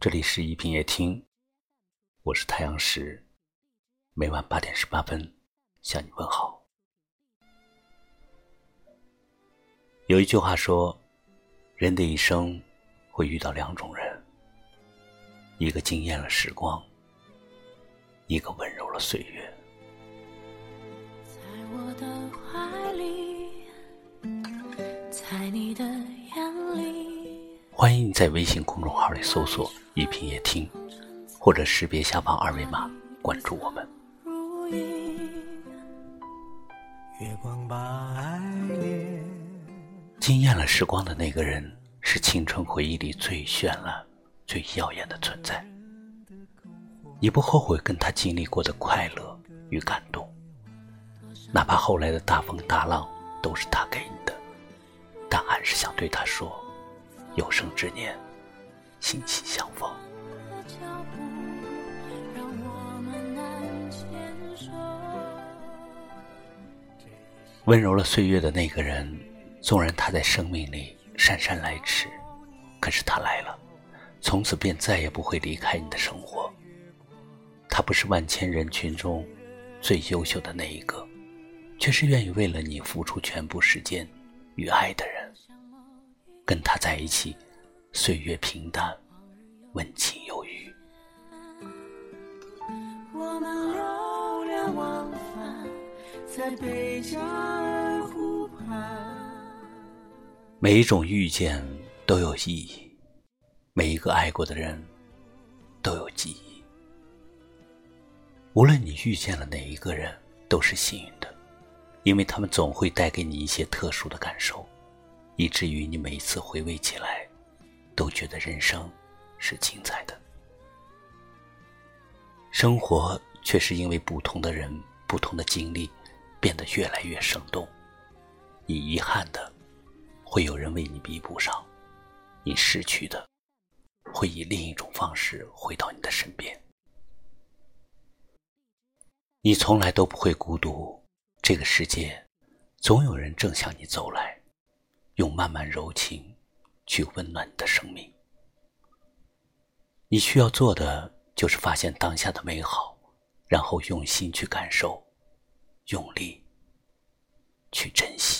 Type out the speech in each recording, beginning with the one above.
这里是一品夜听，我是太阳石，每晚八点十八分向你问好。有一句话说，人的一生会遇到两种人，一个惊艳了时光，一个温柔了岁月。在我的怀在微信公众号里搜索。一品夜听，或者识别下方二维码关注我们。月光把爱恋惊艳了时光的那个人，是青春回忆里最绚烂、最耀眼的存在。你不后悔跟他经历过的快乐与感动，哪怕后来的大风大浪都是他给你的，但还是想对他说：有生之年。心心相逢。温柔了岁月的那个人，纵然他在生命里姗姗来迟，可是他来了，从此便再也不会离开你的生活。他不是万千人群中最优秀的那一个，却是愿意为了你付出全部时间与爱的人。跟他在一起。岁月平淡，温情有余。我们流连忘返在贝加尔湖畔。每一种遇见都有意义，每一个爱过的人都有记忆。无论你遇见了哪一个人，都是幸运的，因为他们总会带给你一些特殊的感受，以至于你每一次回味起来。都觉得人生是精彩的，生活却是因为不同的人、不同的经历，变得越来越生动。你遗憾的，会有人为你弥补上；你失去的，会以另一种方式回到你的身边。你从来都不会孤独，这个世界总有人正向你走来，用慢慢柔情。去温暖你的生命。你需要做的就是发现当下的美好，然后用心去感受，用力去珍惜。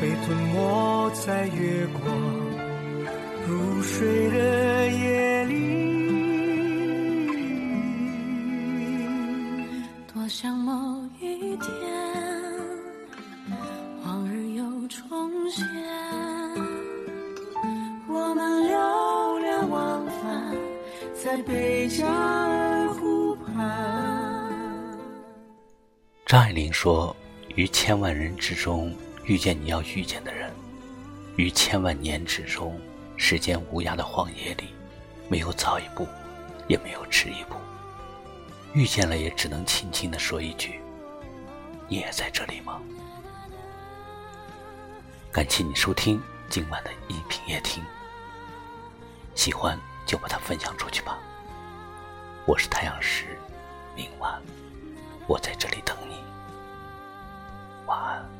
被吞没在月光如水的夜里，多想某一天往日又重现，我们流连忘返在贝加尔湖畔。张爱玲说：“于千万人之中遇见你要遇见的人，于千万年之中，时间无涯的荒野里，没有早一步，也没有迟一步。遇见了，也只能轻轻的说一句：‘你也在这里吗？’感谢你收听今晚的一品夜听，喜欢就把它分享出去吧。我是太阳石，明晚我在这里等你。”晚安。